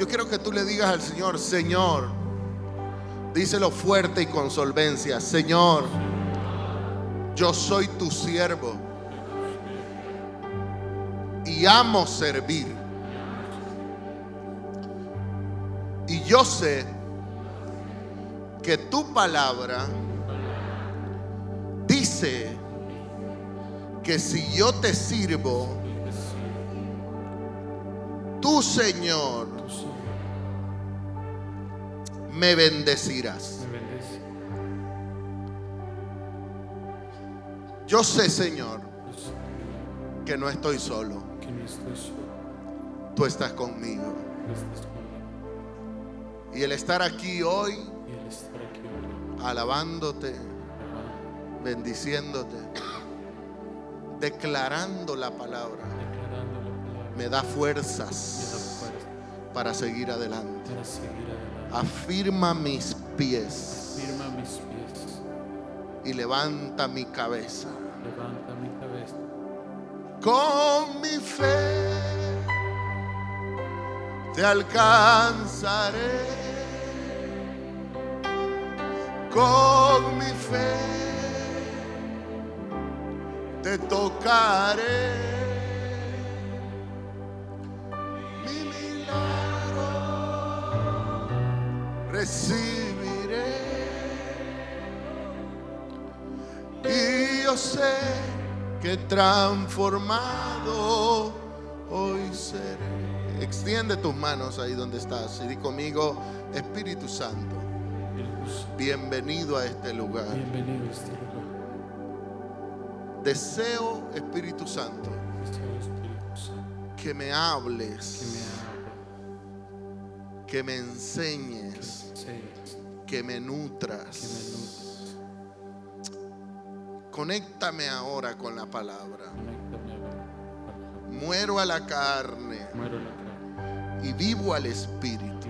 Yo quiero que tú le digas al Señor, Señor, díselo fuerte y con solvencia, Señor, yo soy tu siervo y amo servir. Y yo sé que tu palabra dice que si yo te sirvo, tu Señor me bendecirás. Yo sé, Señor, que no estoy solo. Tú estás conmigo. Tú. Y el estar aquí hoy, alabándote, bendiciéndote, declarando la palabra, me da fuerzas fuerza para seguir adelante. Afirma mis pies Firma mis pies, y levanta mi cabeza. levanta mi cabeza. Con mi fe te alcanzaré. Con mi fe te tocaré. Recibiré. Y yo sé que transformado hoy seré. Extiende tus manos ahí donde estás y di conmigo, Espíritu Santo, bienvenido a este lugar. Bienvenido a este lugar. Deseo, Espíritu Santo, que me que me hables, hable, que me enseñes, que me que me nutras. Conéctame ahora con la palabra. Muero a la carne y vivo al Espíritu.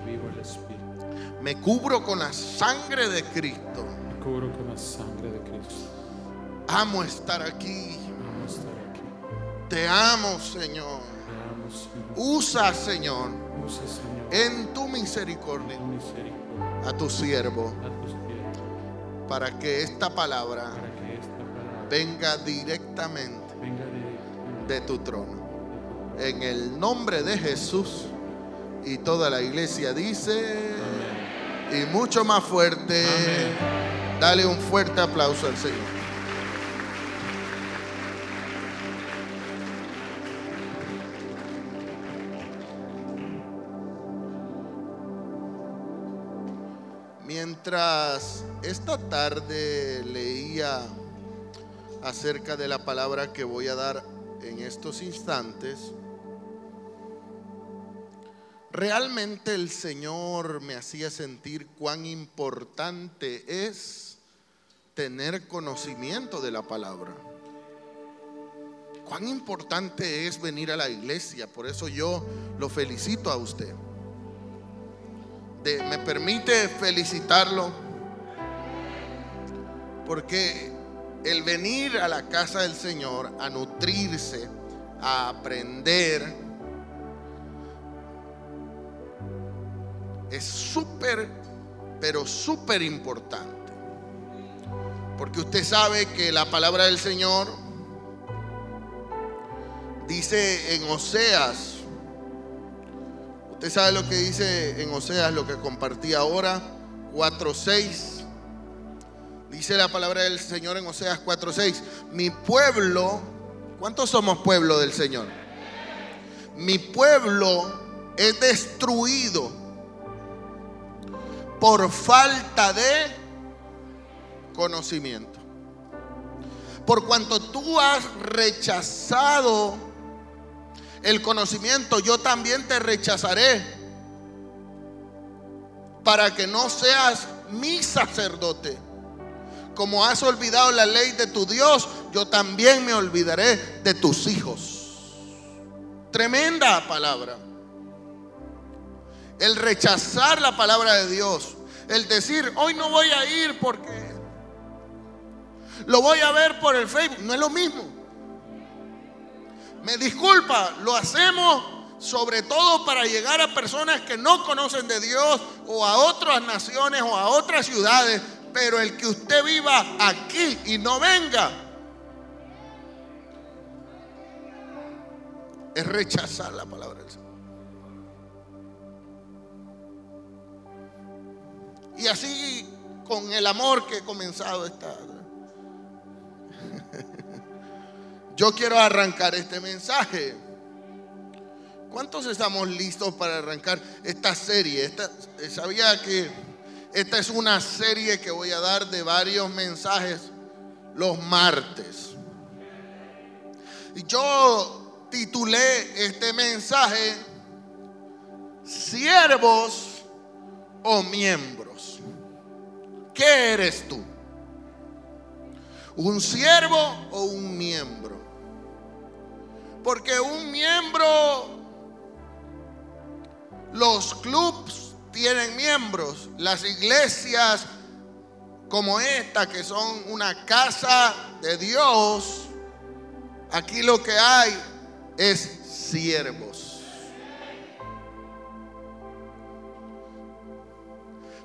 Me cubro con la sangre de Cristo. Me cubro con la sangre de Cristo. Amo estar aquí. Te amo, Señor. Te amo, Señor. Usa, Señor, Usa, Señor, en tu misericordia a tu siervo para que esta palabra venga directamente de tu trono. En el nombre de Jesús y toda la iglesia dice, Amén. y mucho más fuerte, Amén. dale un fuerte aplauso al Señor. Mientras esta tarde leía acerca de la palabra que voy a dar en estos instantes, realmente el Señor me hacía sentir cuán importante es tener conocimiento de la palabra. Cuán importante es venir a la iglesia. Por eso yo lo felicito a usted. Me permite felicitarlo porque el venir a la casa del Señor a nutrirse, a aprender, es súper, pero súper importante. Porque usted sabe que la palabra del Señor dice en Oseas, usted sabe lo que dice en Oseas, lo que compartí ahora, 4.6. Dice la palabra del Señor en Oseas 4.6, mi pueblo, ¿cuántos somos pueblo del Señor? Mi pueblo es destruido por falta de conocimiento. Por cuanto tú has rechazado el conocimiento, yo también te rechazaré para que no seas mi sacerdote. Como has olvidado la ley de tu Dios, yo también me olvidaré de tus hijos. Tremenda palabra. El rechazar la palabra de Dios. El decir, hoy no voy a ir porque lo voy a ver por el Facebook. No es lo mismo. Me disculpa, lo hacemos sobre todo para llegar a personas que no conocen de Dios o a otras naciones o a otras ciudades, pero el que usted viva aquí y no venga es rechazar la palabra del Señor. Y así con el amor que he comenzado esta... Yo quiero arrancar este mensaje. ¿Cuántos estamos listos para arrancar esta serie? Esta, sabía que esta es una serie que voy a dar de varios mensajes los martes. Y yo titulé este mensaje Siervos o miembros. ¿Qué eres tú? ¿Un siervo o un miembro? Porque un miembro, los clubs tienen miembros, las iglesias como esta, que son una casa de Dios, aquí lo que hay es siervos.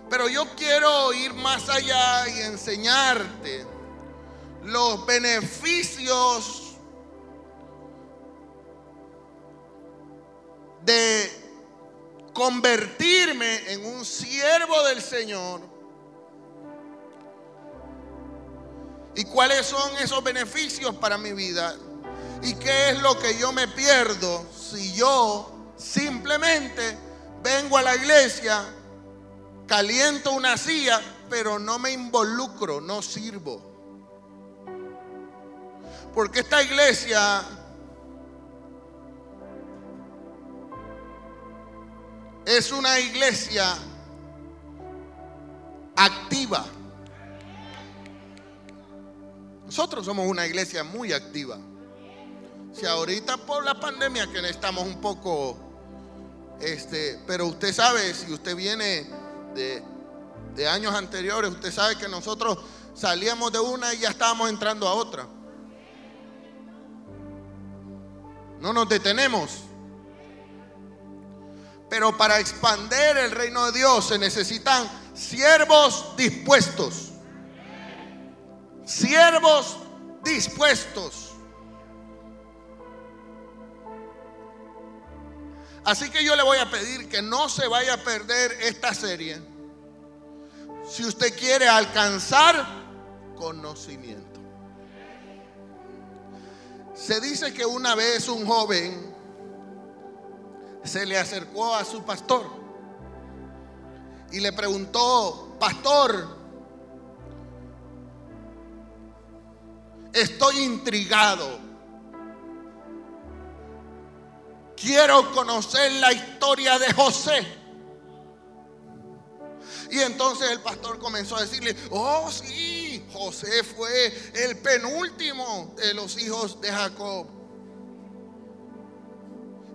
Pero yo quiero ir más allá y enseñarte los beneficios de convertirme en un siervo del Señor. ¿Y cuáles son esos beneficios para mi vida? ¿Y qué es lo que yo me pierdo si yo simplemente vengo a la iglesia, caliento una silla, pero no me involucro, no sirvo? Porque esta iglesia es una iglesia activa. Nosotros somos una iglesia muy activa. Si ahorita por la pandemia que estamos un poco, este, pero usted sabe, si usted viene de, de años anteriores, usted sabe que nosotros salíamos de una y ya estábamos entrando a otra. No nos detenemos. Pero para expander el reino de Dios se necesitan siervos dispuestos. Siervos dispuestos. Así que yo le voy a pedir que no se vaya a perder esta serie si usted quiere alcanzar conocimiento. Se dice que una vez un joven se le acercó a su pastor y le preguntó, pastor, estoy intrigado. Quiero conocer la historia de José. Y entonces el pastor comenzó a decirle, oh sí, José fue el penúltimo de los hijos de Jacob.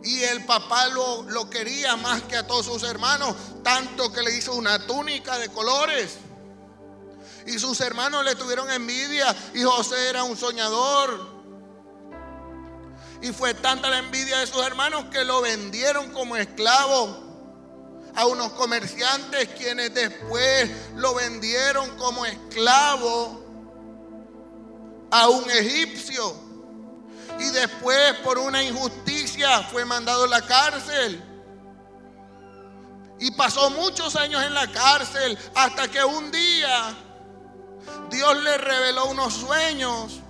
Y el papá lo, lo, quería más que a todos sus hermanos, tanto que le hizo una túnica de colores. Y sus hermanos le tuvieron envidia y José era un soñador. Y fue tanta la envidia de sus hermanos que lo vendieron como esclavo a unos comerciantes quienes después lo vendieron como esclavo a un egipcio. Y después por una injusticia fue mandado a la cárcel. Y pasó muchos años en la cárcel hasta que un día Dios le reveló unos sueños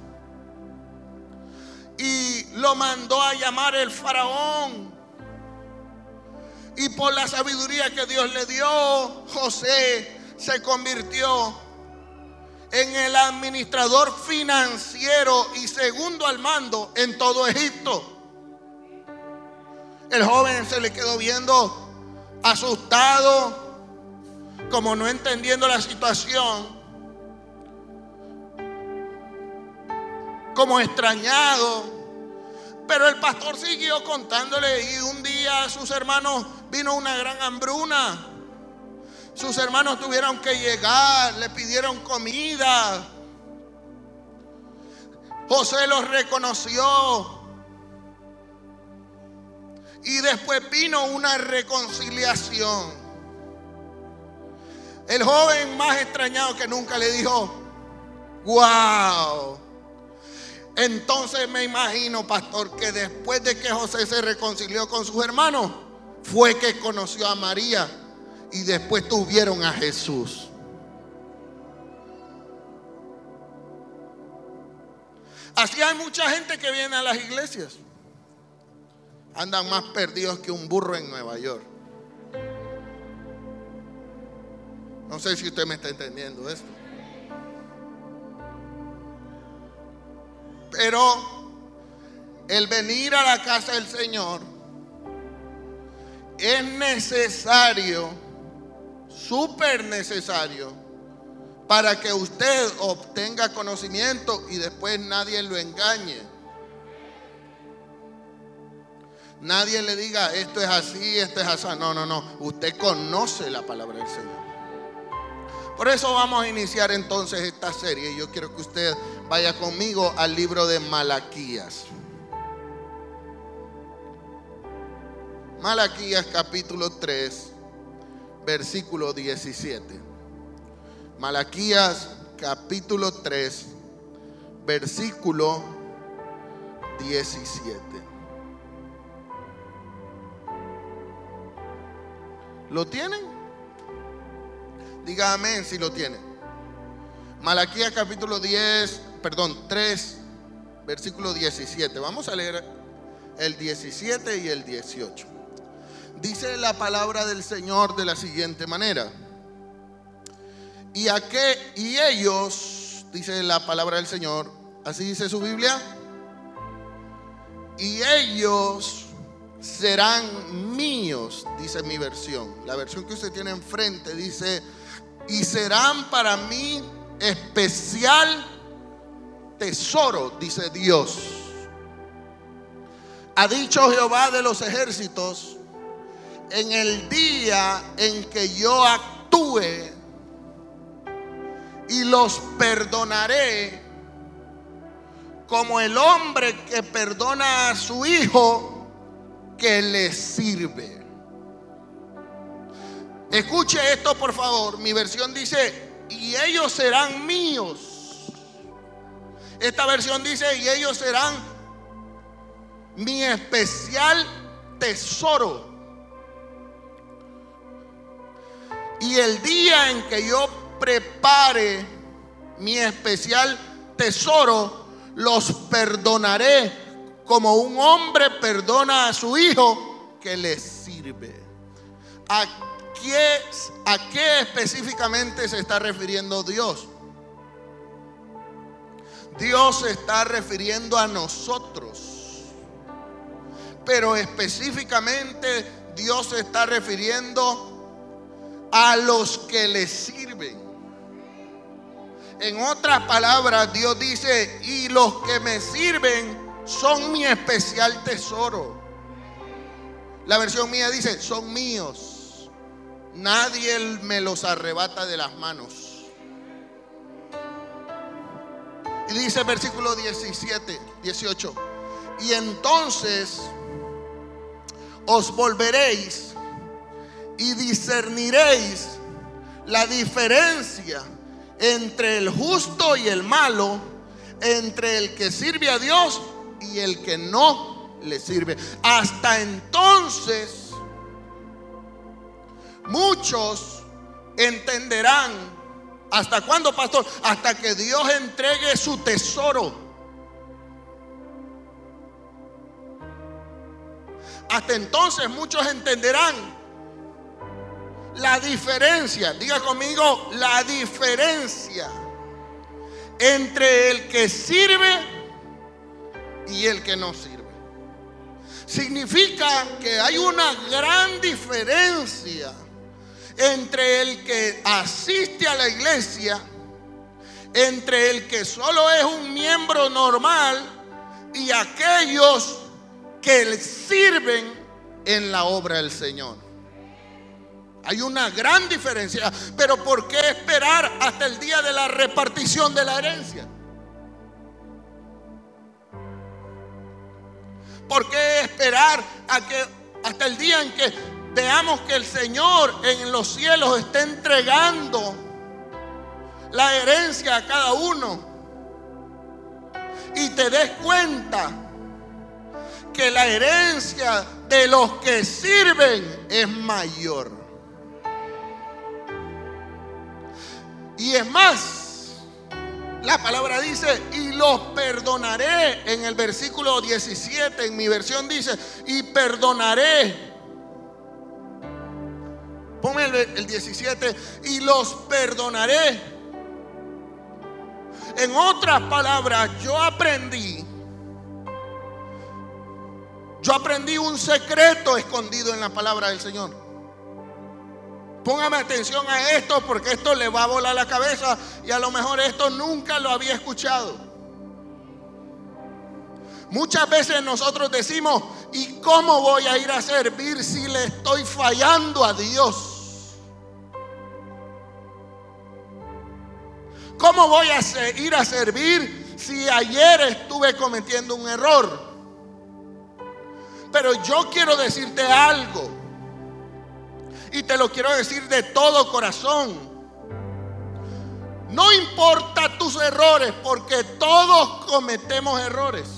y lo mandó a llamar el faraón. Y por la sabiduría que Dios le dio, José se convirtió en el administrador financiero y segundo al mando en todo Egipto. El joven se le quedó viendo asustado, como no entendiendo la situación, como extrañado. Pero el pastor siguió contándole y un día sus hermanos vino una gran hambruna. Sus hermanos tuvieron que llegar, le pidieron comida. José los reconoció. Y después vino una reconciliación. El joven más extrañado que nunca le dijo, wow. Entonces me imagino, pastor, que después de que José se reconcilió con sus hermanos, fue que conoció a María y después tuvieron a Jesús. Así hay mucha gente que viene a las iglesias. Andan más perdidos que un burro en Nueva York. No sé si usted me está entendiendo esto. Pero el venir a la casa del Señor es necesario, súper necesario, para que usted obtenga conocimiento y después nadie lo engañe. Nadie le diga, esto es así, esto es así. No, no, no. Usted conoce la palabra del Señor. Por eso vamos a iniciar entonces esta serie. Yo quiero que usted vaya conmigo al libro de Malaquías. Malaquías capítulo 3, versículo 17. Malaquías capítulo 3, versículo 17. ¿Lo tienen? Diga amén si lo tienen. Malaquías capítulo 10, perdón, 3, versículo 17. Vamos a leer el 17 y el 18. Dice la palabra del Señor de la siguiente manera. Y, a qué, y ellos, dice la palabra del Señor, así dice su Biblia, y ellos serán míos, dice mi versión. La versión que usted tiene enfrente dice, y serán para mí especial tesoro, dice Dios. Ha dicho Jehová de los ejércitos, en el día en que yo actúe y los perdonaré como el hombre que perdona a su hijo que le sirve. Escuche esto por favor. Mi versión dice, y ellos serán míos. Esta versión dice, y ellos serán mi especial tesoro. Y el día en que yo prepare mi especial tesoro, los perdonaré como un hombre perdona a su hijo que le sirve. ¿A qué, ¿A qué específicamente se está refiriendo Dios? Dios se está refiriendo a nosotros. Pero específicamente Dios se está refiriendo a los que le sirven. En otras palabras, Dios dice, y los que me sirven son mi especial tesoro. La versión mía dice, son míos. Nadie me los arrebata de las manos. Y dice el versículo 17, 18. Y entonces os volveréis y discerniréis la diferencia entre el justo y el malo, entre el que sirve a Dios y el que no le sirve. Hasta entonces, muchos entenderán. ¿Hasta cuándo, pastor? Hasta que Dios entregue su tesoro. Hasta entonces muchos entenderán la diferencia, diga conmigo, la diferencia entre el que sirve y el que no sirve. Significa que hay una gran diferencia entre el que asiste a la iglesia, entre el que solo es un miembro normal y aquellos que le sirven en la obra del Señor. Hay una gran diferencia. Pero ¿por qué esperar hasta el día de la repartición de la herencia? ¿Por qué esperar a que hasta el día en que veamos que el Señor en los cielos está entregando la herencia a cada uno. Y te des cuenta que la herencia de los que sirven es mayor. Y es más, la palabra dice, y los perdonaré. En el versículo 17, en mi versión dice, y perdonaré. Ponme el, el 17, y los perdonaré. En otras palabras, yo aprendí, yo aprendí un secreto escondido en la palabra del Señor. Póngame atención a esto porque esto le va a volar la cabeza y a lo mejor esto nunca lo había escuchado. Muchas veces nosotros decimos, ¿y cómo voy a ir a servir si le estoy fallando a Dios? ¿Cómo voy a ir a servir si ayer estuve cometiendo un error? Pero yo quiero decirte algo. Y te lo quiero decir de todo corazón. No importa tus errores, porque todos cometemos errores.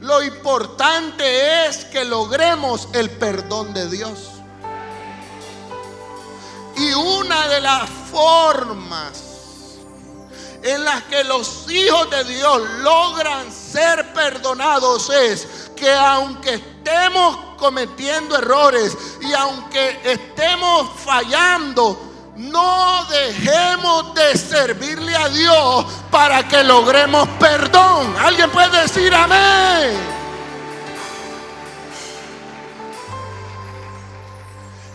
Lo importante es que logremos el perdón de Dios. Y una de las formas en las que los hijos de Dios logran ser perdonados es que aunque estemos cometiendo errores y aunque estemos fallando, no dejemos de servirle a Dios para que logremos perdón. ¿Alguien puede decir amén?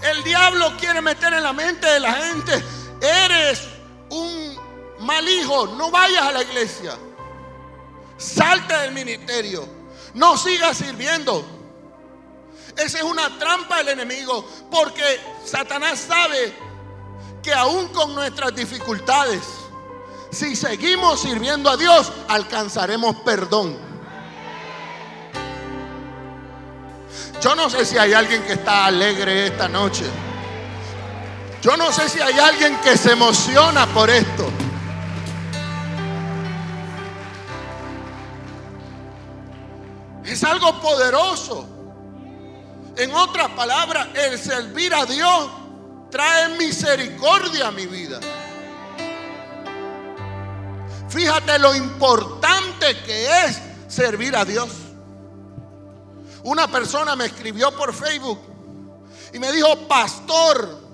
El diablo quiere meter en la mente de la gente, eres un mal hijo, no vayas a la iglesia. Salte del ministerio. No sigas sirviendo. Esa es una trampa del enemigo. Porque Satanás sabe que aún con nuestras dificultades, si seguimos sirviendo a Dios, alcanzaremos perdón. Yo no sé si hay alguien que está alegre esta noche. Yo no sé si hay alguien que se emociona por esto. Es algo poderoso. En otras palabras, el servir a Dios trae misericordia a mi vida. Fíjate lo importante que es servir a Dios. Una persona me escribió por Facebook y me dijo, pastor,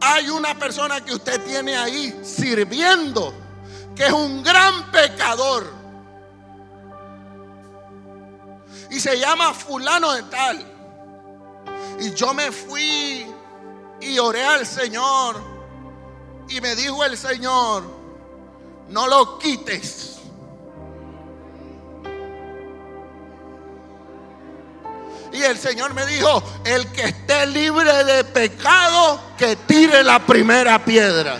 hay una persona que usted tiene ahí sirviendo, que es un gran pecador. Y se llama fulano de tal. Y yo me fui y oré al Señor. Y me dijo el Señor, no lo quites. Y el Señor me dijo, el que esté libre de pecado, que tire la primera piedra.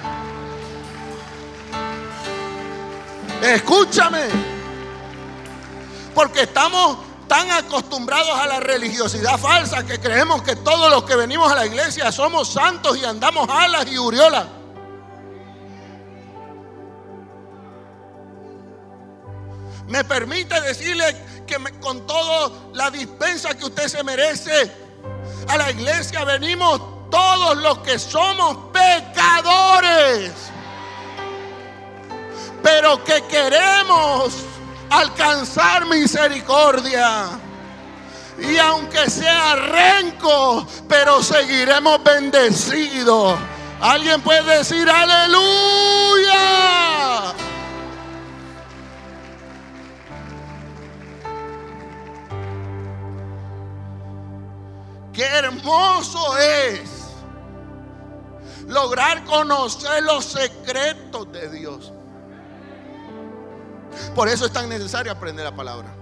Escúchame. Porque estamos tan acostumbrados a la religiosidad falsa que creemos que todos los que venimos a la iglesia somos santos y andamos alas y uriolas. Me permite decirle que con toda la dispensa que usted se merece, a la iglesia venimos todos los que somos pecadores, pero que queremos alcanzar misericordia. Y aunque sea renco, pero seguiremos bendecidos. Alguien puede decir aleluya. Qué hermoso es lograr conocer los secretos de Dios. Por eso es tan necesario aprender la palabra.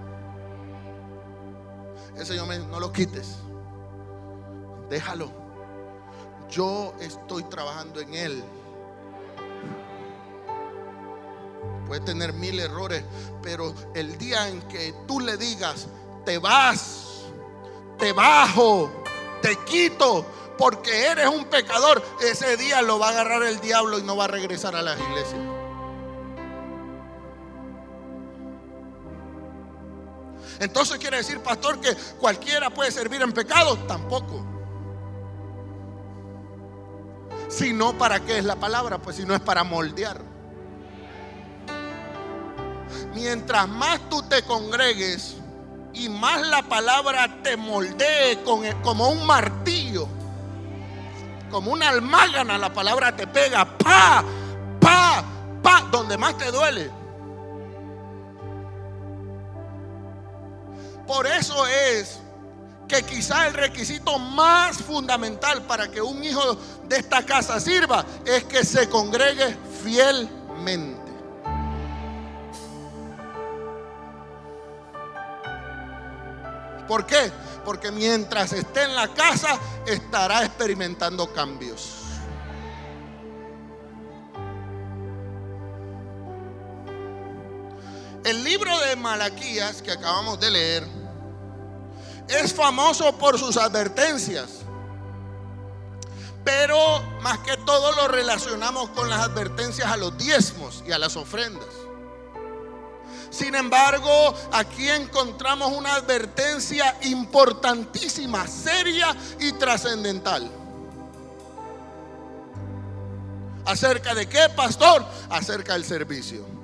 El Señor me no lo quites. Déjalo. Yo estoy trabajando en Él. Puede tener mil errores, pero el día en que tú le digas, te vas, te bajo, te quito, porque eres un pecador, ese día lo va a agarrar el diablo y no va a regresar a las iglesias. Entonces quiere decir, pastor, que cualquiera puede servir en pecado. Tampoco. Si no, ¿para qué es la palabra? Pues si no es para moldear. Mientras más tú te congregues y más la palabra te moldee con como un martillo, como una almágana, la palabra te pega, pa, pa, pa, donde más te duele. Por eso es que quizá el requisito más fundamental para que un hijo de esta casa sirva es que se congregue fielmente. ¿Por qué? Porque mientras esté en la casa estará experimentando cambios. El libro de Malaquías que acabamos de leer es famoso por sus advertencias. Pero más que todo lo relacionamos con las advertencias a los diezmos y a las ofrendas. Sin embargo, aquí encontramos una advertencia importantísima, seria y trascendental. ¿Acerca de qué, pastor? Acerca del servicio.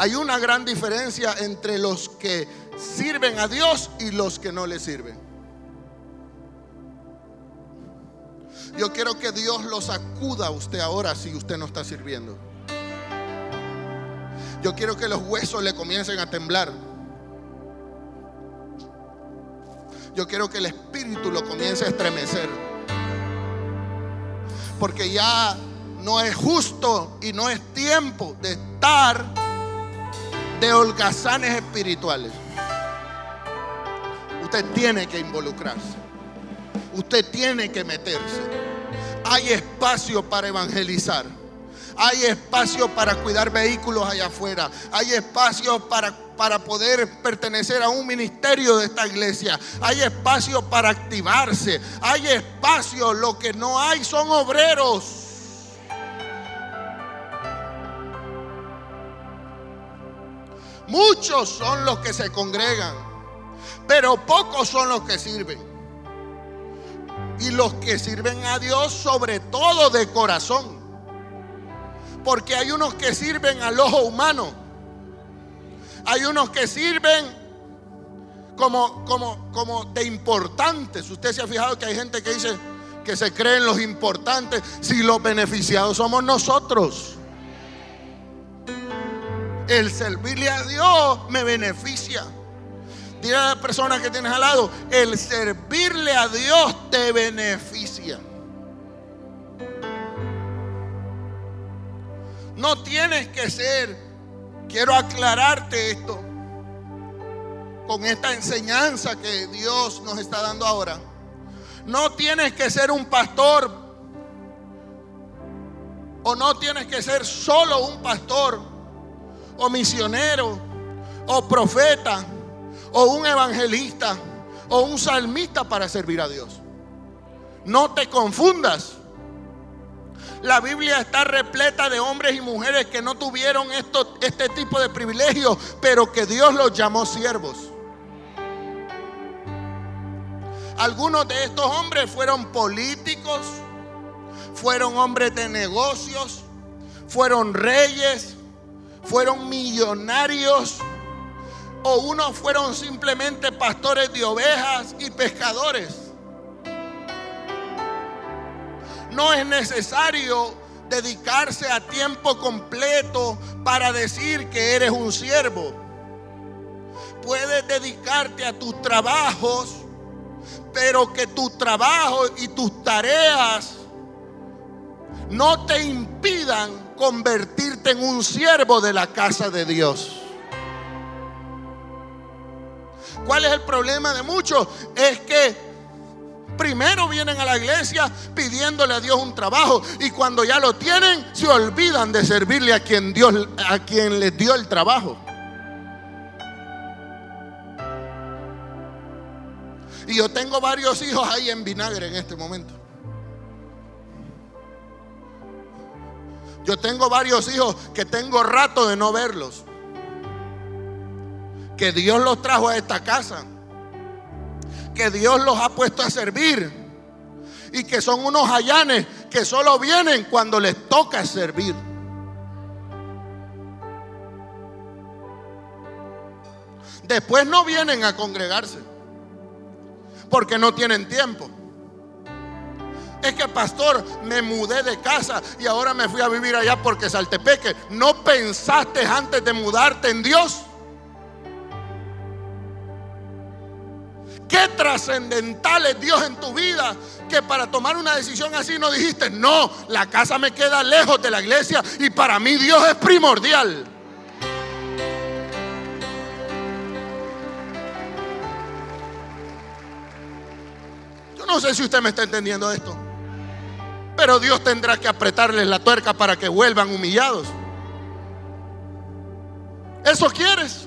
Hay una gran diferencia entre los que sirven a Dios y los que no le sirven. Yo quiero que Dios lo sacuda a usted ahora si usted no está sirviendo. Yo quiero que los huesos le comiencen a temblar. Yo quiero que el espíritu lo comience a estremecer. Porque ya no es justo y no es tiempo de estar de holgazanes espirituales. Usted tiene que involucrarse. Usted tiene que meterse. Hay espacio para evangelizar. Hay espacio para cuidar vehículos allá afuera. Hay espacio para, para poder pertenecer a un ministerio de esta iglesia. Hay espacio para activarse. Hay espacio. Lo que no hay son obreros. Muchos son los que se congregan, pero pocos son los que sirven. Y los que sirven a Dios sobre todo de corazón. Porque hay unos que sirven al ojo humano. Hay unos que sirven como, como, como de importantes. Usted se ha fijado que hay gente que dice que se creen los importantes si los beneficiados somos nosotros. El servirle a Dios me beneficia. Dile a la persona que tienes al lado, el servirle a Dios te beneficia. No tienes que ser, quiero aclararte esto, con esta enseñanza que Dios nos está dando ahora. No tienes que ser un pastor o no tienes que ser solo un pastor o misionero o profeta o un evangelista o un salmista para servir a Dios. No te confundas. La Biblia está repleta de hombres y mujeres que no tuvieron esto, este tipo de privilegios, pero que Dios los llamó siervos. Algunos de estos hombres fueron políticos, fueron hombres de negocios, fueron reyes, fueron millonarios o unos fueron simplemente pastores de ovejas y pescadores. No es necesario dedicarse a tiempo completo para decir que eres un siervo. Puedes dedicarte a tus trabajos, pero que tu trabajo y tus tareas no te impidan convertirte en un siervo de la casa de Dios. ¿Cuál es el problema de muchos? Es que primero vienen a la iglesia pidiéndole a Dios un trabajo y cuando ya lo tienen se olvidan de servirle a quien Dios a quien les dio el trabajo. Y yo tengo varios hijos ahí en vinagre en este momento. Yo tengo varios hijos que tengo rato de no verlos. Que Dios los trajo a esta casa. Que Dios los ha puesto a servir. Y que son unos hayanes que solo vienen cuando les toca servir. Después no vienen a congregarse. Porque no tienen tiempo. Es que pastor, me mudé de casa y ahora me fui a vivir allá porque Saltepeque. ¿No pensaste antes de mudarte en Dios? Qué trascendental es Dios en tu vida que para tomar una decisión así no dijiste, no, la casa me queda lejos de la iglesia y para mí Dios es primordial. Yo no sé si usted me está entendiendo esto. Pero Dios tendrá que apretarles la tuerca para que vuelvan humillados. ¿Eso quieres?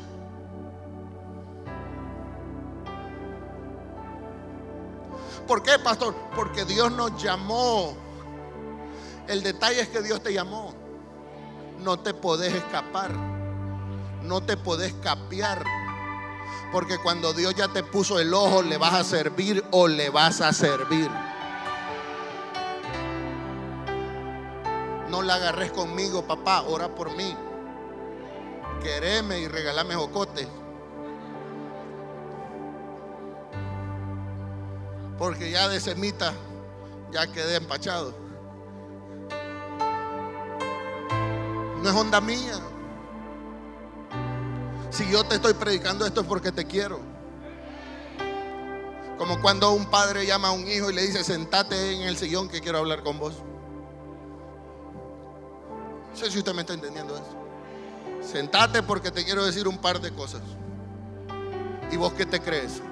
¿Por qué, pastor? Porque Dios nos llamó. El detalle es que Dios te llamó. No te podés escapar. No te podés capear. Porque cuando Dios ya te puso el ojo, le vas a servir o le vas a servir. No la agarres conmigo, papá. Ora por mí. Quereme y regalame jocote. Porque ya de semita ya quedé empachado. No es onda mía. Si yo te estoy predicando esto es porque te quiero. Como cuando un padre llama a un hijo y le dice, sentate en el sillón que quiero hablar con vos. No sé si usted me está entendiendo eso. Sentate porque te quiero decir un par de cosas. ¿Y vos qué te crees?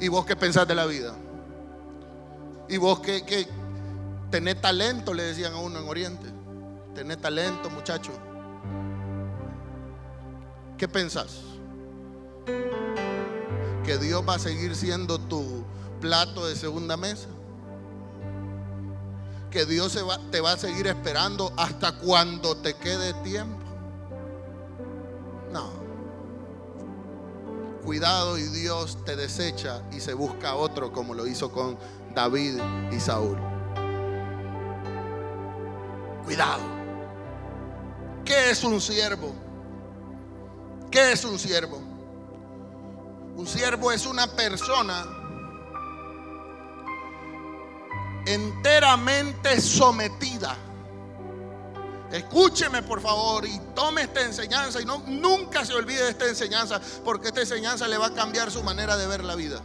¿Y vos qué pensás de la vida? ¿Y vos qué, qué tenés talento? Le decían a uno en Oriente. Tenés talento, muchacho. ¿Qué pensás? ¿Que Dios va a seguir siendo tu plato de segunda mesa? ¿Que Dios te va a seguir esperando hasta cuando te quede tiempo? No. Cuidado y Dios te desecha y se busca otro como lo hizo con David y Saúl. Cuidado. ¿Qué es un siervo? ¿Qué es un siervo? Un siervo es una persona enteramente sometida. Escúcheme por favor y tome esta enseñanza y no, nunca se olvide de esta enseñanza porque esta enseñanza le va a cambiar su manera de ver la vida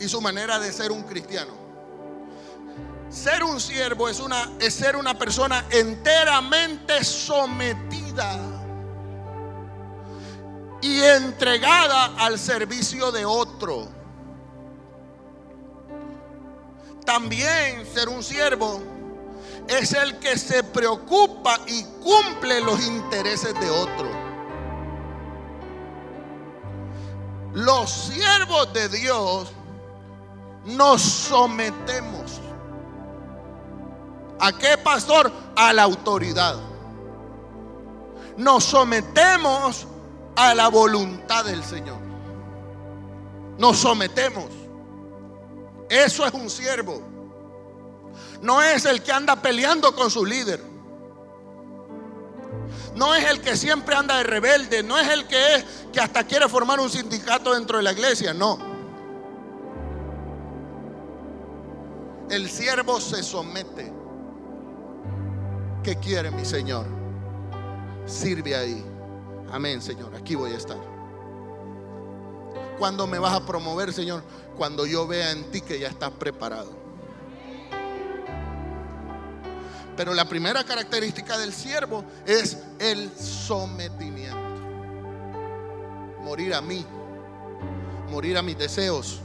y su manera de ser un cristiano. Ser un siervo es, una, es ser una persona enteramente sometida y entregada al servicio de otro. También ser un siervo es el que se preocupa y cumple los intereses de otro. Los siervos de Dios nos sometemos. ¿A qué pastor? A la autoridad. Nos sometemos a la voluntad del Señor. Nos sometemos. Eso es un siervo. No es el que anda peleando con su líder. No es el que siempre anda de rebelde. No es el que es que hasta quiere formar un sindicato dentro de la iglesia. No. El siervo se somete. ¿Qué quiere mi Señor? Sirve ahí. Amén, Señor. Aquí voy a estar. ¿Cuándo me vas a promover, Señor? Cuando yo vea en ti que ya estás preparado. Pero la primera característica del siervo es el sometimiento. Morir a mí, morir a mis deseos,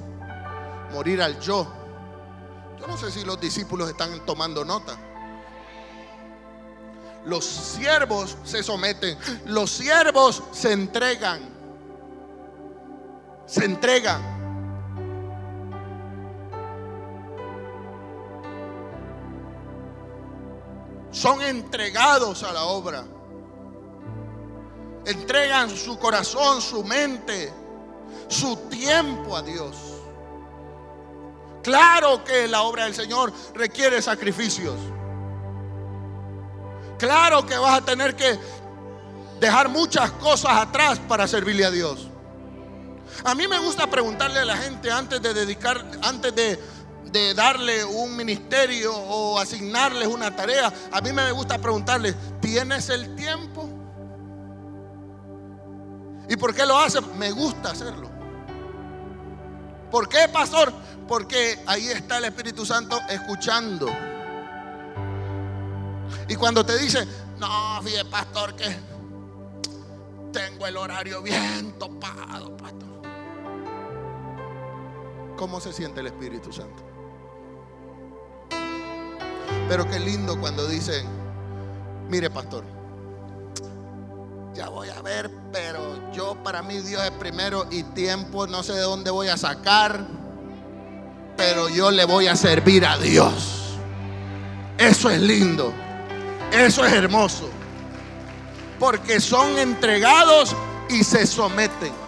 morir al yo. Yo no sé si los discípulos están tomando nota. Los siervos se someten, los siervos se entregan, se entregan. Son entregados a la obra. Entregan su corazón, su mente, su tiempo a Dios. Claro que la obra del Señor requiere sacrificios. Claro que vas a tener que dejar muchas cosas atrás para servirle a Dios. A mí me gusta preguntarle a la gente antes de dedicar, antes de, darle un ministerio o asignarles una tarea, a mí me gusta preguntarle, ¿tienes el tiempo? ¿Y por qué lo hace? Me gusta hacerlo. ¿Por qué, pastor? Porque ahí está el Espíritu Santo escuchando. Y cuando te dice, no, fíjate, pastor, que tengo el horario bien topado, pastor. ¿Cómo se siente el Espíritu Santo? Pero qué lindo cuando dicen, mire, pastor, ya voy a ver, pero yo para mí Dios es primero y tiempo no sé de dónde voy a sacar, pero yo le voy a servir a Dios. Eso es lindo, eso es hermoso, porque son entregados y se someten.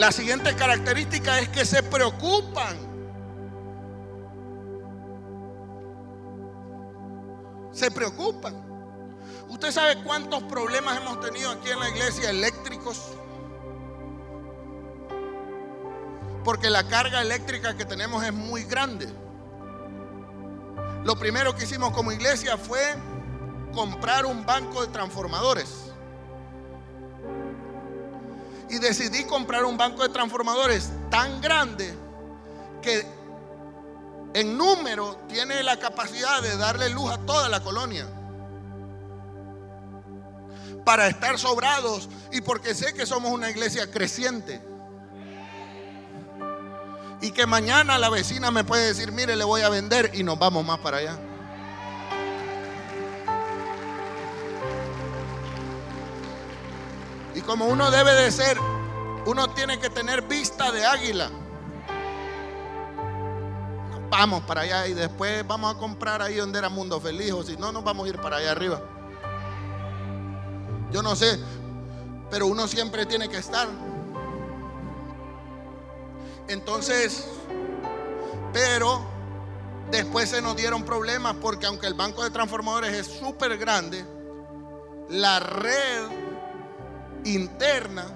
La siguiente característica es que se preocupan. Se preocupan. ¿Usted sabe cuántos problemas hemos tenido aquí en la iglesia eléctricos? Porque la carga eléctrica que tenemos es muy grande. Lo primero que hicimos como iglesia fue comprar un banco de transformadores. Y decidí comprar un banco de transformadores tan grande que en número tiene la capacidad de darle luz a toda la colonia para estar sobrados y porque sé que somos una iglesia creciente. Y que mañana la vecina me puede decir, mire, le voy a vender y nos vamos más para allá. Y como uno debe de ser, uno tiene que tener vista de águila. Vamos para allá y después vamos a comprar ahí donde era Mundo Feliz o si no, nos vamos a ir para allá arriba. Yo no sé, pero uno siempre tiene que estar. Entonces, pero después se nos dieron problemas porque aunque el banco de transformadores es súper grande, la red interna,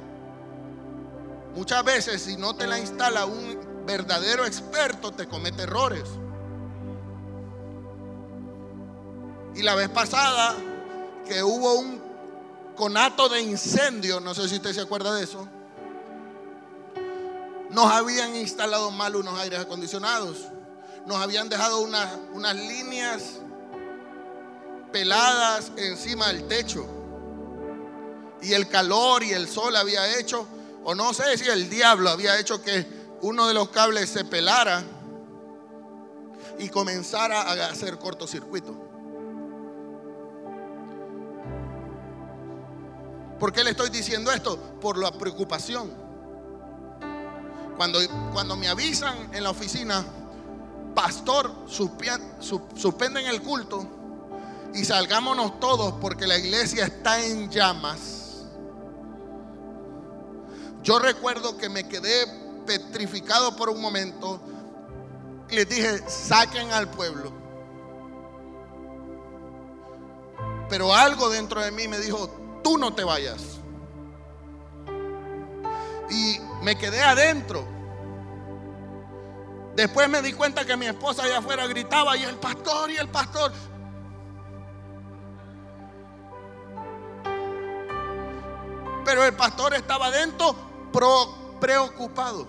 muchas veces si no te la instala un verdadero experto, te comete errores. Y la vez pasada que hubo un conato de incendio, no sé si usted se acuerda de eso, nos habían instalado mal unos aires acondicionados, nos habían dejado unas, unas líneas peladas encima del techo. Y el calor y el sol había hecho, o no sé si el diablo había hecho que uno de los cables se pelara y comenzara a hacer cortocircuito. ¿Por qué le estoy diciendo esto? Por la preocupación. Cuando, cuando me avisan en la oficina, pastor, suspenden el culto y salgámonos todos porque la iglesia está en llamas. Yo recuerdo que me quedé petrificado por un momento les dije, saquen al pueblo. Pero algo dentro de mí me dijo, tú no te vayas. Y me quedé adentro. Después me di cuenta que mi esposa allá afuera gritaba y el pastor y el pastor. Pero el pastor estaba adentro preocupado.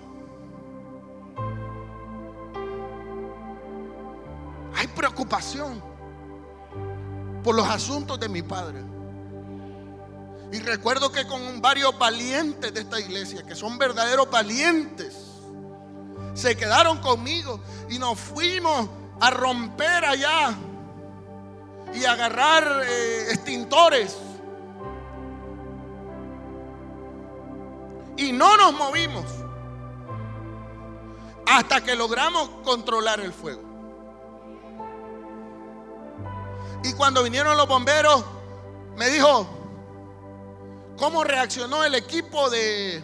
Hay preocupación por los asuntos de mi padre. Y recuerdo que con varios valientes de esta iglesia, que son verdaderos valientes, se quedaron conmigo y nos fuimos a romper allá y agarrar eh, extintores. Y no nos movimos hasta que logramos controlar el fuego. Y cuando vinieron los bomberos, me dijo, ¿cómo reaccionó el equipo de...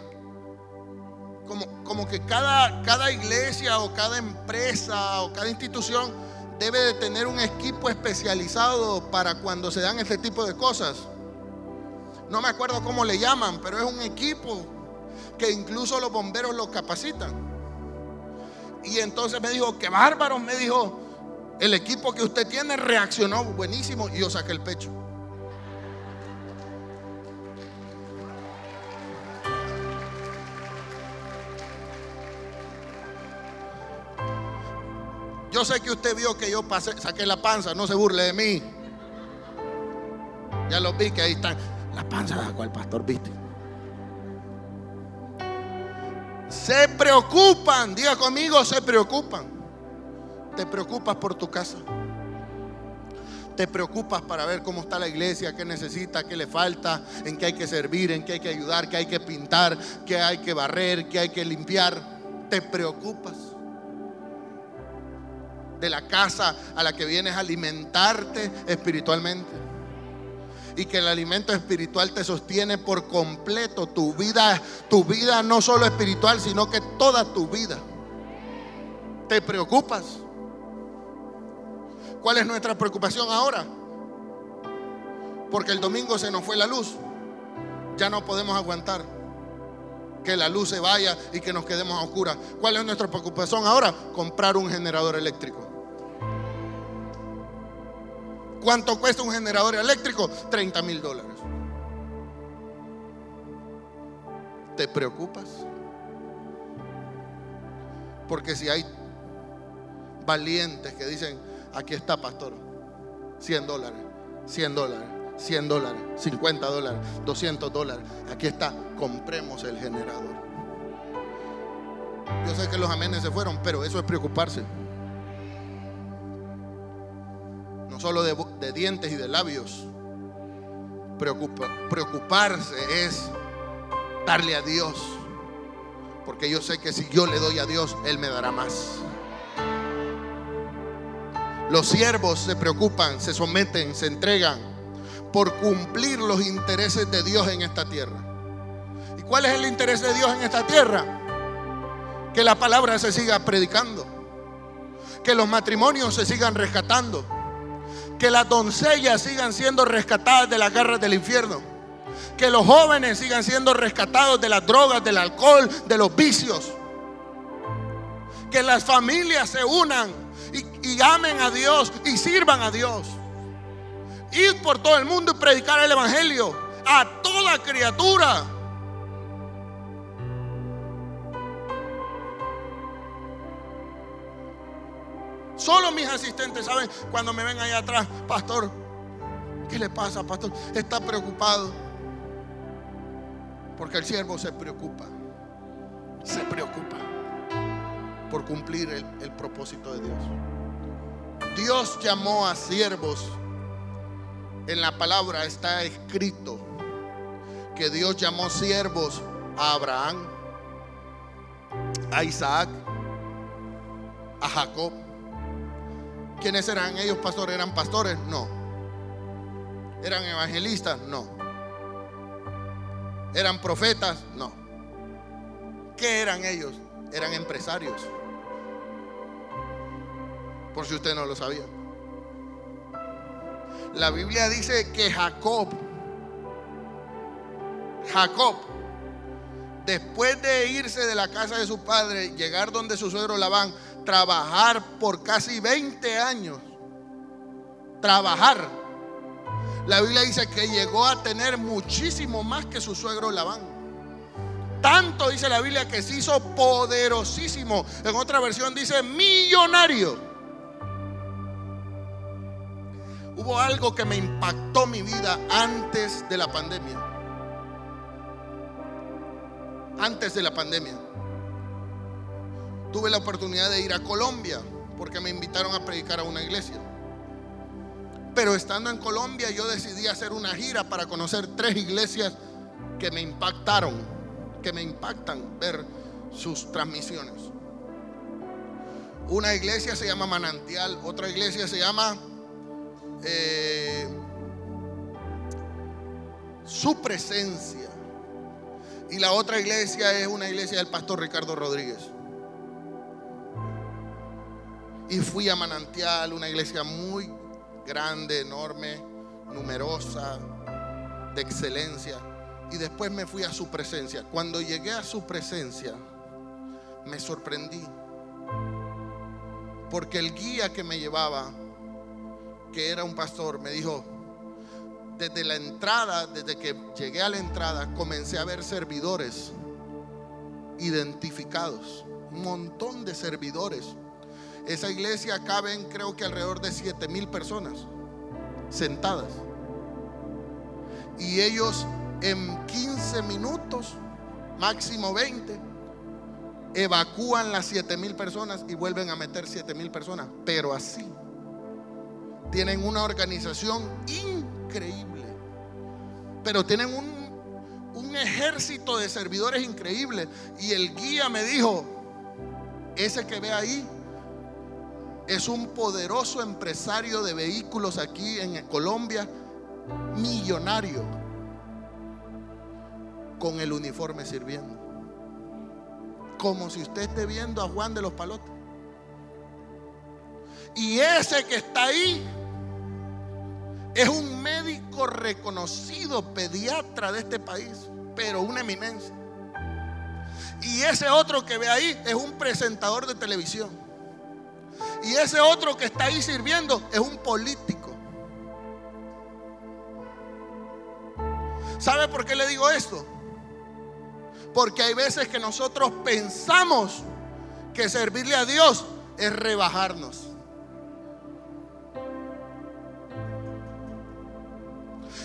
Como, como que cada, cada iglesia o cada empresa o cada institución debe de tener un equipo especializado para cuando se dan este tipo de cosas. No me acuerdo cómo le llaman, pero es un equipo que incluso los bomberos lo capacitan. Y entonces me dijo, qué bárbaro, me dijo, el equipo que usted tiene reaccionó buenísimo y yo saqué el pecho. Yo sé que usted vio que yo pasé, saqué la panza, no se burle de mí. Ya lo vi que ahí están. La panza de cual pastor viste. Se preocupan, diga conmigo, se preocupan. Te preocupas por tu casa. Te preocupas para ver cómo está la iglesia, qué necesita, qué le falta, en qué hay que servir, en qué hay que ayudar, qué hay que pintar, qué hay que barrer, qué hay que limpiar. Te preocupas de la casa a la que vienes a alimentarte espiritualmente. Y que el alimento espiritual te sostiene por completo tu vida, tu vida no solo espiritual, sino que toda tu vida. Te preocupas. ¿Cuál es nuestra preocupación ahora? Porque el domingo se nos fue la luz. Ya no podemos aguantar que la luz se vaya y que nos quedemos a oscuras. ¿Cuál es nuestra preocupación ahora? Comprar un generador eléctrico. ¿Cuánto cuesta un generador eléctrico? 30 mil dólares. ¿Te preocupas? Porque si hay valientes que dicen, aquí está pastor, 100 dólares, 100 dólares, 100 dólares, 50 dólares, 200 dólares, aquí está, compremos el generador. Yo sé que los amenes se fueron, pero eso es preocuparse. No solo de, dientes y de labios. Preocupa, preocuparse es darle a Dios. Porque yo sé que si yo le doy a Dios, Él me dará más. Los siervos se preocupan, se someten, se entregan por cumplir los intereses de Dios en esta tierra. ¿Y cuál es el interés de Dios en esta tierra? Que la palabra se siga predicando, que los matrimonios se sigan rescatando, que las doncellas sigan siendo rescatadas de las garras del infierno, que los jóvenes sigan siendo rescatados de las drogas, del alcohol, de los vicios, que las familias se unan y, y amen a Dios y sirvan a Dios. Ir por todo el mundo y predicar el Evangelio a toda criatura. Solo mis asistentes saben cuando me ven ahí atrás, pastor, ¿qué le pasa, pastor? Está preocupado. Porque el siervo se preocupa, se preocupa por cumplir el, el propósito de Dios. Dios llamó a siervos. En la palabra está escrito que Dios llamó siervos a Abraham, a Isaac, a Jacob. ¿Quiénes eran ellos, pastores? ¿Eran pastores? No. ¿Eran evangelistas? No. ¿Eran profetas? No. ¿Qué eran ellos? Eran empresarios. Por si usted no lo sabía. La Biblia dice que Jacob, Jacob, después de irse de la casa de su padre, llegar donde su suegro Labán, trabajar por casi 20 años, trabajar. La Biblia dice que llegó a tener muchísimo más que su suegro Labán. Tanto dice la Biblia que se hizo poderosísimo. En otra versión dice millonario. Hubo algo que me impactó mi vida antes de la pandemia. Antes de la pandemia. Tuve la oportunidad de ir a Colombia porque me invitaron a predicar a una iglesia. Pero estando en Colombia yo decidí hacer una gira para conocer tres iglesias que me impactaron, que me impactan ver sus transmisiones. Una iglesia se llama Manantial, otra iglesia se llama eh, su presencia. Y la otra iglesia es una iglesia del pastor Ricardo Rodríguez. Y fui a Manantial, una iglesia muy grande, enorme, numerosa, de excelencia. Y después me fui a su presencia. Cuando llegué a su presencia, me sorprendí. Porque el guía que me llevaba, que era un pastor, me dijo, desde la entrada, desde que llegué a la entrada, comencé a ver servidores identificados. Un montón de servidores. Esa iglesia caben creo que alrededor de 7 mil personas sentadas. Y ellos en 15 minutos, máximo 20, evacúan las 7 mil personas y vuelven a meter 7 mil personas. Pero así. Tienen una organización increíble. Pero tienen un, un ejército de servidores increíbles. Y el guía me dijo, ese que ve ahí es un poderoso empresario de vehículos aquí en Colombia, millonario, con el uniforme sirviendo. Como si usted esté viendo a Juan de los Palotes. Y ese que está ahí es un médico reconocido, pediatra de este país, pero una eminencia. Y ese otro que ve ahí es un presentador de televisión. Y ese otro que está ahí sirviendo es un político. ¿Sabe por qué le digo esto? Porque hay veces que nosotros pensamos que servirle a Dios es rebajarnos.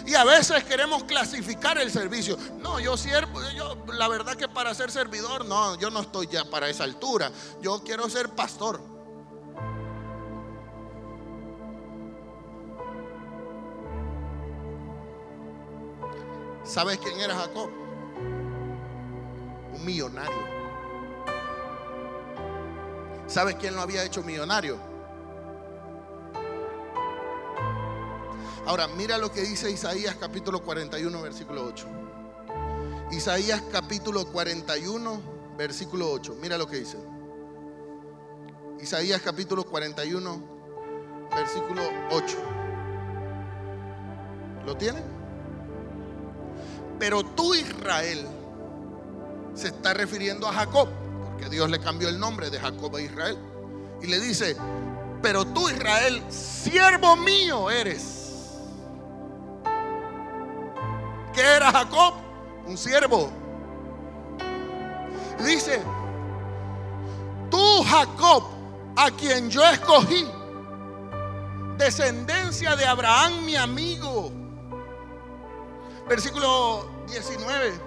Y a veces queremos clasificar el servicio. No, yo siervo, yo la verdad que para ser servidor, no, yo no estoy ya para esa altura. Yo quiero ser pastor. ¿Sabes quién era Jacob? Un millonario. ¿Sabes quién lo había hecho millonario? Ahora, mira lo que dice Isaías capítulo 41, versículo 8. Isaías capítulo 41, versículo 8. Mira lo que dice. Isaías capítulo 41, versículo 8. ¿Lo tienen? Pero tú, Israel, se está refiriendo a Jacob, porque Dios le cambió el nombre de Jacob a Israel. Y le dice, pero tú, Israel, siervo mío eres. ¿Qué era Jacob? Un siervo. Dice, tú Jacob, a quien yo escogí, descendencia de Abraham, mi amigo. Versículo 19,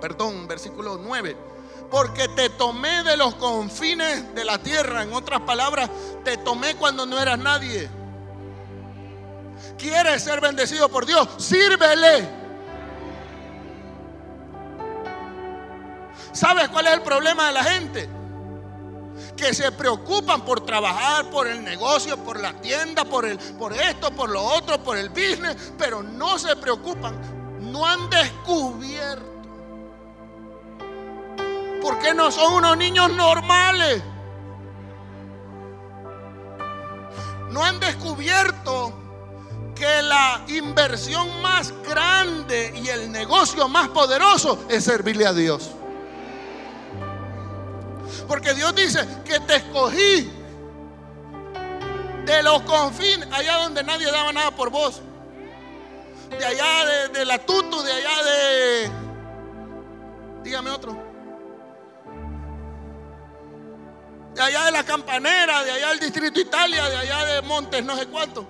perdón, versículo 9. Porque te tomé de los confines de la tierra. En otras palabras, te tomé cuando no eras nadie. ¿Quieres ser bendecido por Dios? Sírvele. ¿Sabes cuál es el problema de la gente? Que se preocupan por trabajar, por el negocio, por la tienda, por, el, por esto, por lo otro, por el business, pero no se preocupan, no han descubierto. ¿Por qué no son unos niños normales? No han descubierto que la inversión más grande y el negocio más poderoso es servirle a Dios. Porque Dios dice que te escogí de los confines, allá donde nadie daba nada por vos. De allá de, la Tutu, de allá de... Dígame otro. De allá de la Campanera, de allá del Distrito Italia, de allá de Montes, no sé cuánto.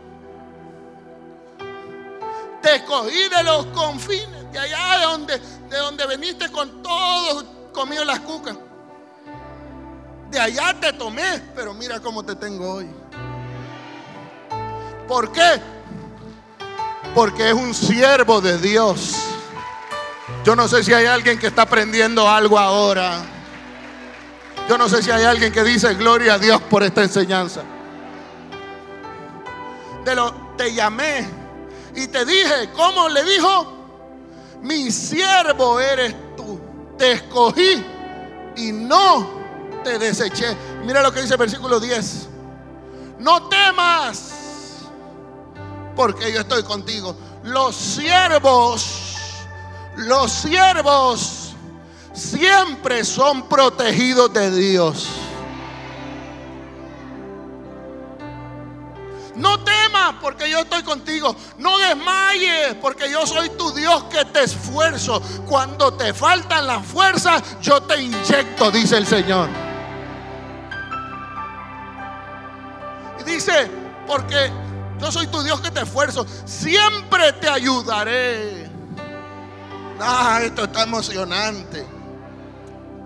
Te escogí de los confines, de allá de donde, de donde veniste con todos comido las cucas. De allá te tomé, pero mira cómo te tengo hoy. ¿Por qué? Porque es un siervo de Dios. Yo no sé si hay alguien que está aprendiendo algo ahora. Yo no sé si hay alguien que dice gloria a Dios por esta enseñanza. De, lo, te llamé y te dije, ¿cómo le dijo? Mi siervo eres tú. Te escogí y no te deseché. Mira lo que dice el versículo 10. No temas, porque yo estoy contigo. Los siervos, los siervos siempre son protegidos de Dios. No temas porque yo estoy contigo. No desmayes porque yo soy tu Dios que te esfuerzo. Cuando te faltan las fuerzas, yo te inyecto, dice el Señor. Dice, porque yo soy tu Dios que te esfuerzo. Siempre te ayudaré. Ah, esto está emocionante.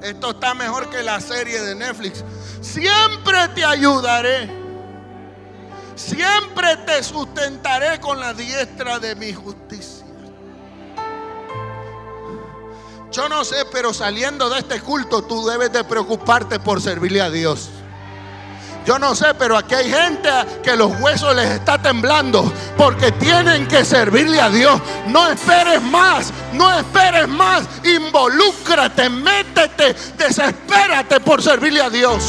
Esto está mejor que la serie de Netflix. Siempre te ayudaré. Siempre te sustentaré con la diestra de mi justicia. Yo no sé, pero saliendo de este culto tú debes de preocuparte por servirle a Dios. Yo no sé, pero aquí hay gente que los huesos les está temblando porque tienen que servirle a Dios. No esperes más, no esperes más. Involúcrate, métete, desespérate por servirle a Dios.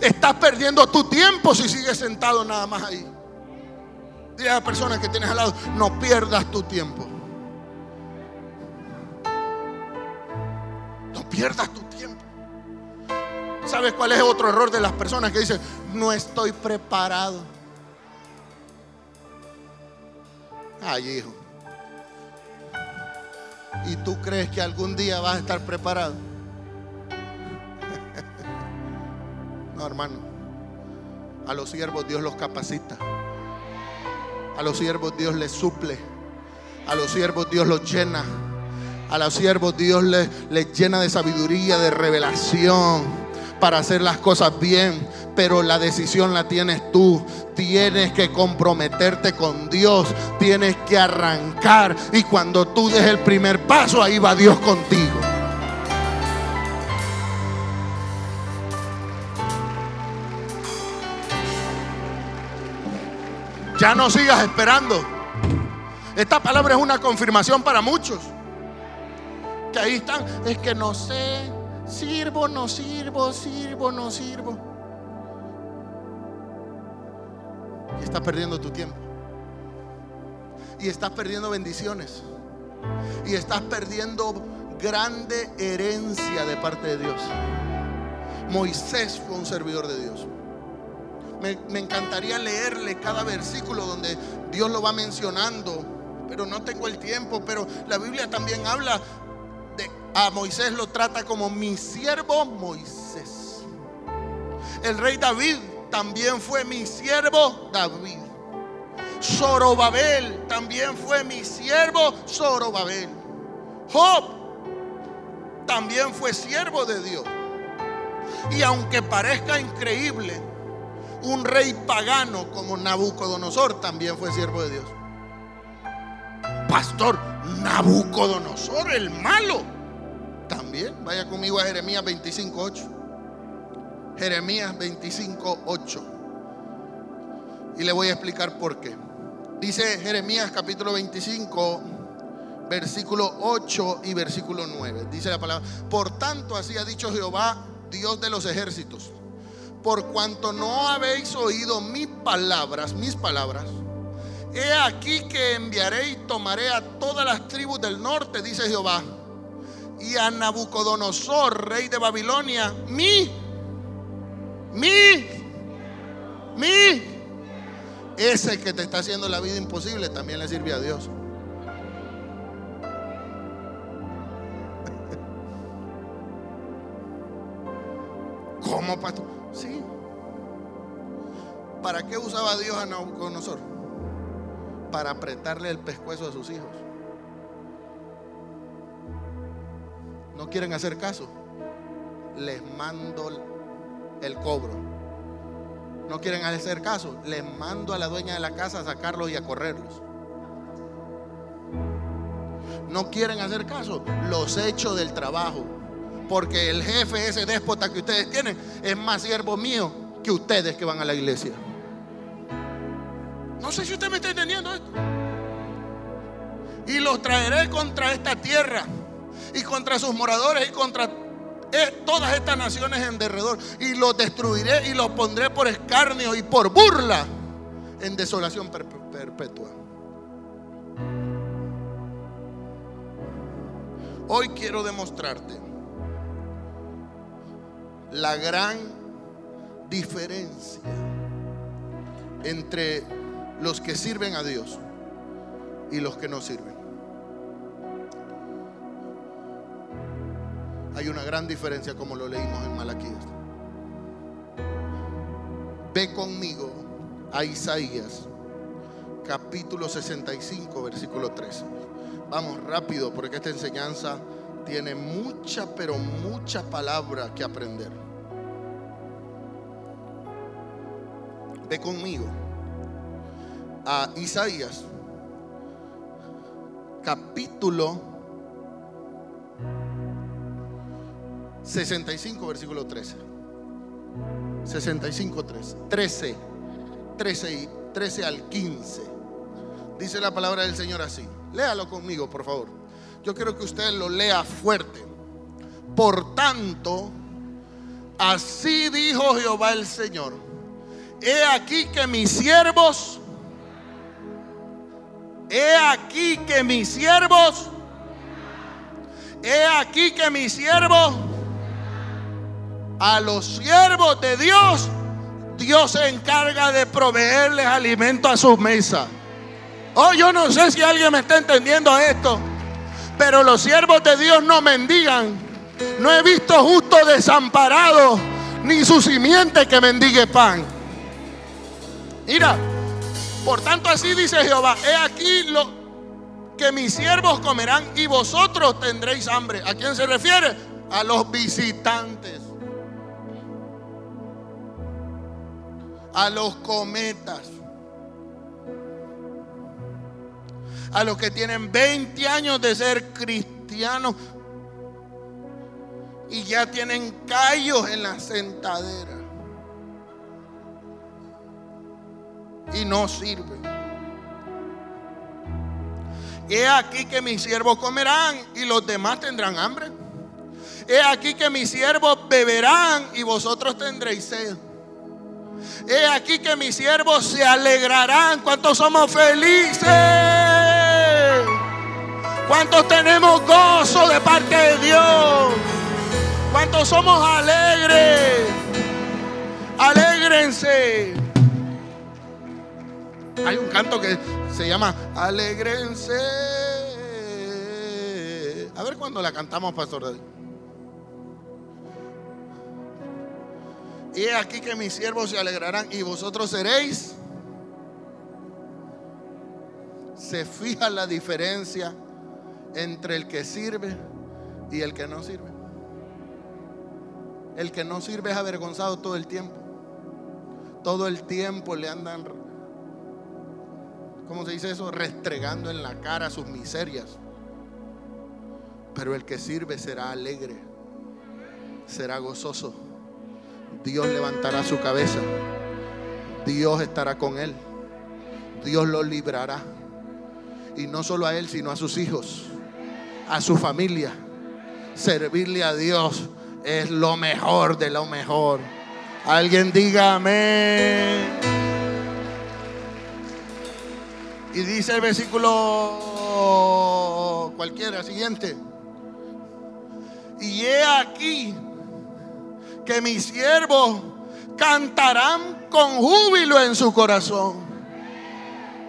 Estás perdiendo tu tiempo si sigues sentado nada más ahí. Dile a la persona que tienes al lado, no pierdas tu tiempo. Pierdas tu tiempo. ¿Sabes cuál es otro error de las personas que dicen, no estoy preparado? Ay, hijo. ¿Y tú crees que algún día vas a estar preparado? No, hermano. A los siervos Dios los capacita. A los siervos Dios les suple. A los siervos Dios los llena. A los siervos Dios les, llena de sabiduría, de revelación para hacer las cosas bien. Pero la decisión la tienes tú. Tienes que comprometerte con Dios. Tienes que arrancar. Y cuando tú des el primer paso, ahí va Dios contigo. Ya no sigas esperando. Esta palabra es una confirmación para muchos. Ahí están. Es que no sé. Sirvo, no sirvo, sirvo, no sirvo. Y estás perdiendo tu tiempo. Y estás perdiendo bendiciones. Y estás perdiendo grande herencia de parte de Dios. Moisés fue un servidor de Dios. Me, me, encantaría leerle cada versículo donde Dios lo va mencionando, pero no tengo el tiempo. Pero la Biblia también habla a Moisés lo trata como mi siervo Moisés. El rey David también fue mi siervo David. Zorobabel también fue mi siervo Zorobabel. Job también fue siervo de Dios. Y aunque parezca increíble, un rey pagano como Nabucodonosor también fue siervo de Dios. Pastor, Nabucodonosor, el malo, también. Vaya conmigo a Jeremías 25.8. Jeremías 25.8. Y le voy a explicar por qué. Dice Jeremías capítulo 25, versículo 8 y versículo 9. Dice la palabra, por tanto así ha dicho Jehová, Dios de los ejércitos por cuanto no habéis oído mis palabras, mis palabras, he aquí que enviaré y tomaré a todas las tribus del norte, dice Jehová, y a Nabucodonosor, rey de Babilonia, mi, mi, mi, ese que te está haciendo la vida imposible también le sirve a Dios. ¿Cómo, pastor? Sí. ¿Para qué usaba Dios a Nabucodonosor? Para apretarle el pescuezo a sus hijos. ¿No quieren hacer caso? Les mando el cobro. ¿No quieren hacer caso? Les mando a la dueña de la casa a sacarlos y a correrlos. ¿No quieren hacer caso? Los echo del trabajo Porque el jefe, ese déspota que ustedes tienen, es más siervo mío que ustedes que van a la iglesia. No sé si usted me está entendiendo esto. Y los traeré contra esta tierra y contra sus moradores y contra eh, todas estas naciones en derredor. Y los destruiré y los pondré por escarnio y por burla en desolación per- perpetua. Hoy quiero demostrarte la gran diferencia entre los que sirven a Dios y los que no sirven. Hay una gran diferencia como lo leímos en Malaquías. Ve conmigo a Isaías, capítulo 65, versículo 13. Vamos rápido porque esta enseñanza tiene mucha, pero mucha palabra que aprender. Ve conmigo a Isaías, capítulo 65, versículo 13. 65, 13. 13, 13, y- 13 al 15. Dice la palabra del Señor así. Léalo conmigo, por favor. Yo quiero que usted lo lea fuerte. Por tanto, así dijo Jehová el Señor. He aquí que mis siervos, he aquí que mis siervos, he aquí que mis siervos, a los siervos de Dios, Dios se encarga de proveerles alimento a su mesa. Oh, yo no sé si alguien me está entendiendo esto, pero los siervos de Dios no mendigan. No he visto justo desamparado, ni su simiente que mendigue pan. Mira, por tanto así dice Jehová, he aquí lo que mis siervos comerán y vosotros tendréis hambre. ¿A quién se refiere? A los visitantes. A los cometas. A los que tienen 20 años de ser cristianos y ya tienen callos en la sentadera. y no sirven. He aquí que mis siervos comerán y los demás tendrán hambre. He aquí que mis siervos beberán y vosotros tendréis sed. He aquí que mis siervos se alegrarán. ¿Cuántos somos felices? ¿Cuántos tenemos gozo de parte de Dios? ¿Cuántos somos alegres? Alégrense. Hay un canto que se llama Alégrense. A ver cuándo la cantamos, Pastor. Y he aquí que mis siervos se alegrarán y vosotros seréis. Se fija la diferencia entre el que sirve y el que no sirve. El que no sirve es avergonzado todo el tiempo. Todo el tiempo le andan ¿cómo se dice eso? Restregando en la cara sus miserias. Pero el que sirve será alegre, será gozoso. Dios levantará su cabeza. Dios estará con él. Dios lo librará. Y no solo a él, sino a sus hijos, a su familia. Servirle a Dios es lo mejor de lo mejor. Alguien diga amén. Y dice el versículo cualquiera, siguiente. Y he aquí que mis siervos cantarán con júbilo en su corazón.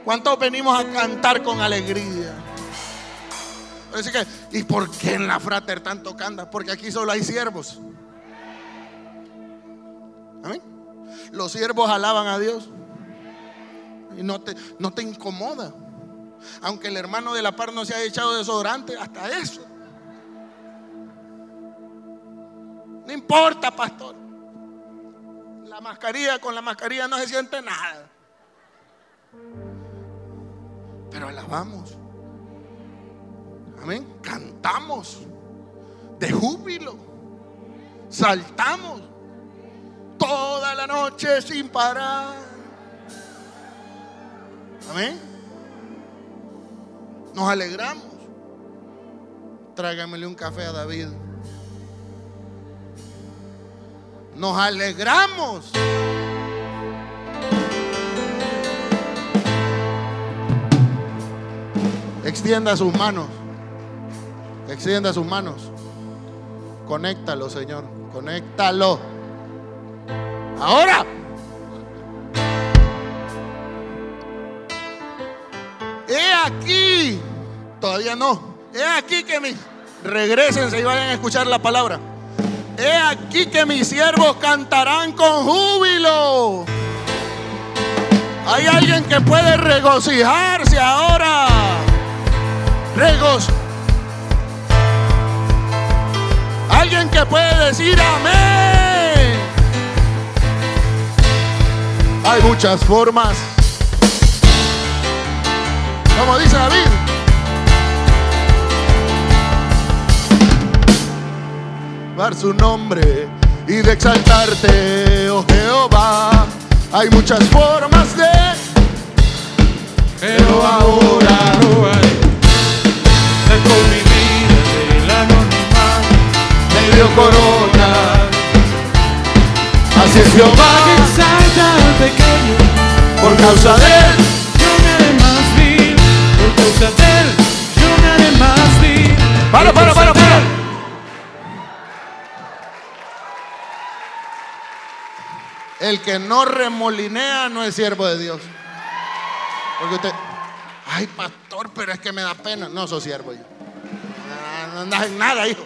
¿Cuántos venimos a cantar con alegría? Así que, ¿y por qué en la frater tanto canta? Porque aquí solo hay siervos. Amén. Los siervos alaban a Dios y no te, no te incomoda. Aunque el hermano de la par no se haya echado desodorante, hasta eso. No importa, pastor. La mascarilla, con la mascarilla no se siente nada. Pero alabamos. Amén. Cantamos de júbilo. saltamos toda la noche sin parar. Amén. Nos alegramos. Tráigamele un café a David. Nos alegramos. Extienda sus manos. Extienda sus manos. Conéctalo, Señor. Conéctalo. Ahora. He aquí. Todavía no. He aquí que mis. Regrésense y vayan a escuchar la palabra. He aquí que mis siervos cantarán con júbilo. Hay alguien que puede regocijarse ahora. Regos. Alguien que puede decir amén. Hay muchas formas. Como dice David. Su nombre y de exaltarte, oh Jehová. Hay muchas formas de Pero ahora saco mi vida del anonimato. me dio corona. Así es Jehová Exalta al pequeño, por causa de él. yo me haré más vil. Por causa de él, El que no remolinea no es siervo de Dios. Porque usted, ay pastor, pero es que me da pena. No soy siervo yo. No, andas en nada, hijo.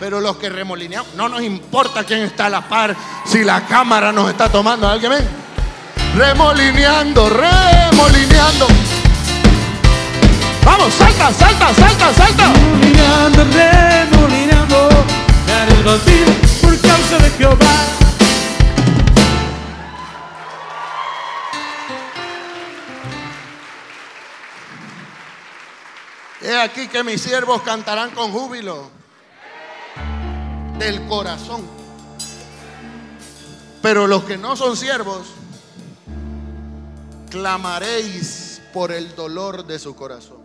Pero los que remolineamos, no nos importa quién está a la par, si la cámara nos está tomando. ¿Alguien ven? Remolineando, remolineando. Vamos, salta, salta, salta, salta. Remolinando, remolinando, aquí que mis siervos cantarán con júbilo del corazón. Pero los que no son siervos, clamaréis por el dolor de su corazón.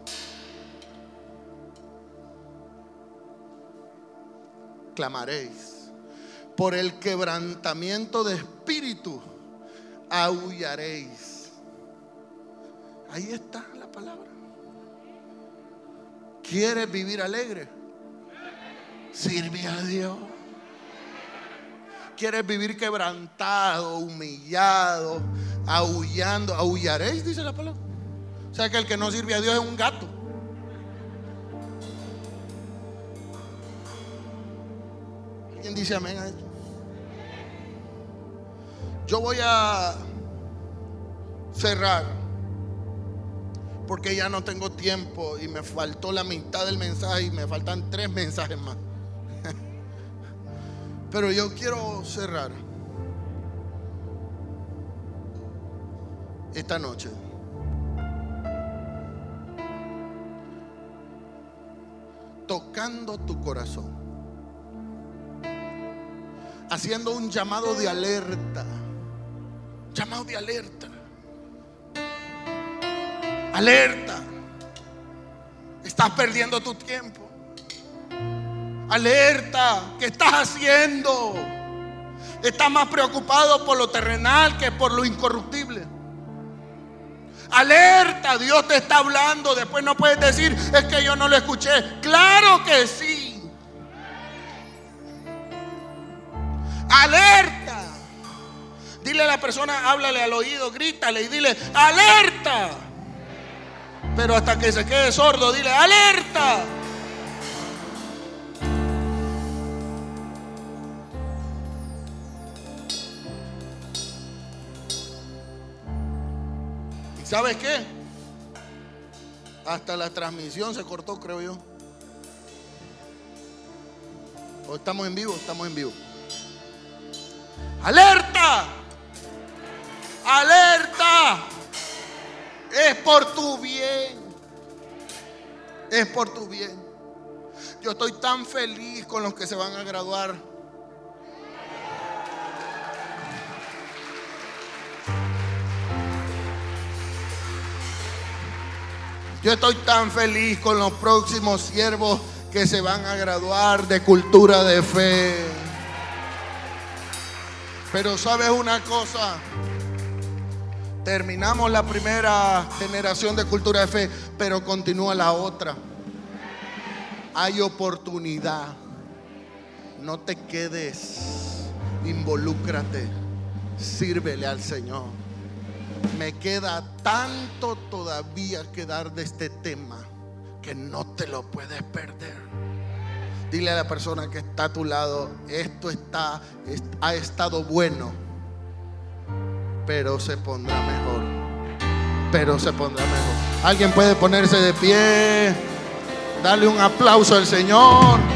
Clamaréis por el quebrantamiento de espíritu, aullaréis. Ahí está la palabra. ¿Quieres vivir alegre? Sirve a Dios. ¿Quieres vivir quebrantado, humillado, aullando? Aullaréis, dice la palabra. O sea que el que no sirve a Dios es un gato. ¿Quién dice amén a esto? Yo voy a cerrar porque ya no tengo tiempo y me faltó la mitad del mensaje y me faltan tres mensajes más. Pero yo quiero cerrar esta noche. Tocando tu corazón. Haciendo un llamado de alerta. Llamado de alerta. Alerta. Estás perdiendo tu tiempo. Alerta. ¿Qué estás haciendo? Estás más preocupado por lo terrenal que por lo incorruptible. Alerta, Dios te está hablando. Después no puedes decir, es que yo no lo escuché. Claro que sí. Alerta. Dile a la persona, háblale al oído, grítale y dile, alerta. Pero hasta que se quede sordo, dile, alerta. ¿Y sabes qué? Hasta la transmisión se cortó, creo yo. ¿O estamos en vivo? Estamos en vivo. ¡Alerta! ¡Alerta! Es por tu bien. Es por tu bien. Yo estoy tan feliz con los que se van a graduar. Yo estoy tan feliz con los próximos siervos que se van a graduar de cultura de fe. Pero sabes una cosa, terminamos la primera generación de cultura de fe, pero continúa la otra. Hay oportunidad. No te quedes, involúcrate, sírvele al Señor. Me queda tanto todavía que dar de este tema que no te lo puedes perder. Dile a la persona que está a tu lado, esto está, ha estado bueno, pero se pondrá mejor. Pero se pondrá mejor. Alguien puede ponerse de pie, darle un aplauso al Señor.